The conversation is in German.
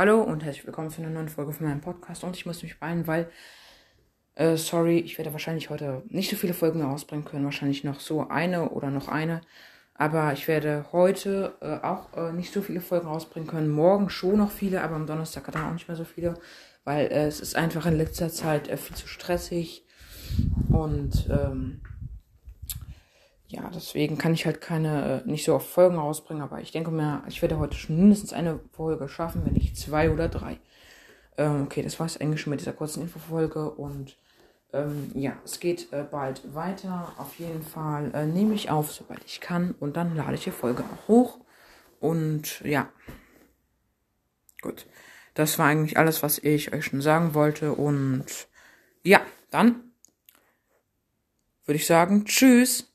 Hallo und herzlich willkommen zu einer neuen Folge von meinem Podcast. Und ich muss mich beeilen, weil, äh, sorry, ich werde wahrscheinlich heute nicht so viele Folgen mehr rausbringen können. Wahrscheinlich noch so eine oder noch eine. Aber ich werde heute äh, auch äh, nicht so viele Folgen rausbringen können. Morgen schon noch viele, aber am Donnerstag dann auch nicht mehr so viele. Weil äh, es ist einfach in letzter Zeit äh, viel zu stressig. Und ähm, ja, deswegen kann ich halt keine, äh, nicht so oft Folgen rausbringen, aber ich denke mir, ich werde heute schon mindestens eine Folge schaffen, wenn nicht zwei oder drei. Ähm, okay, das war es eigentlich schon mit dieser kurzen Infofolge und ähm, ja, es geht äh, bald weiter. Auf jeden Fall äh, nehme ich auf, sobald ich kann und dann lade ich die Folge auch hoch. Und ja, gut. Das war eigentlich alles, was ich euch schon sagen wollte und ja, dann würde ich sagen, tschüss.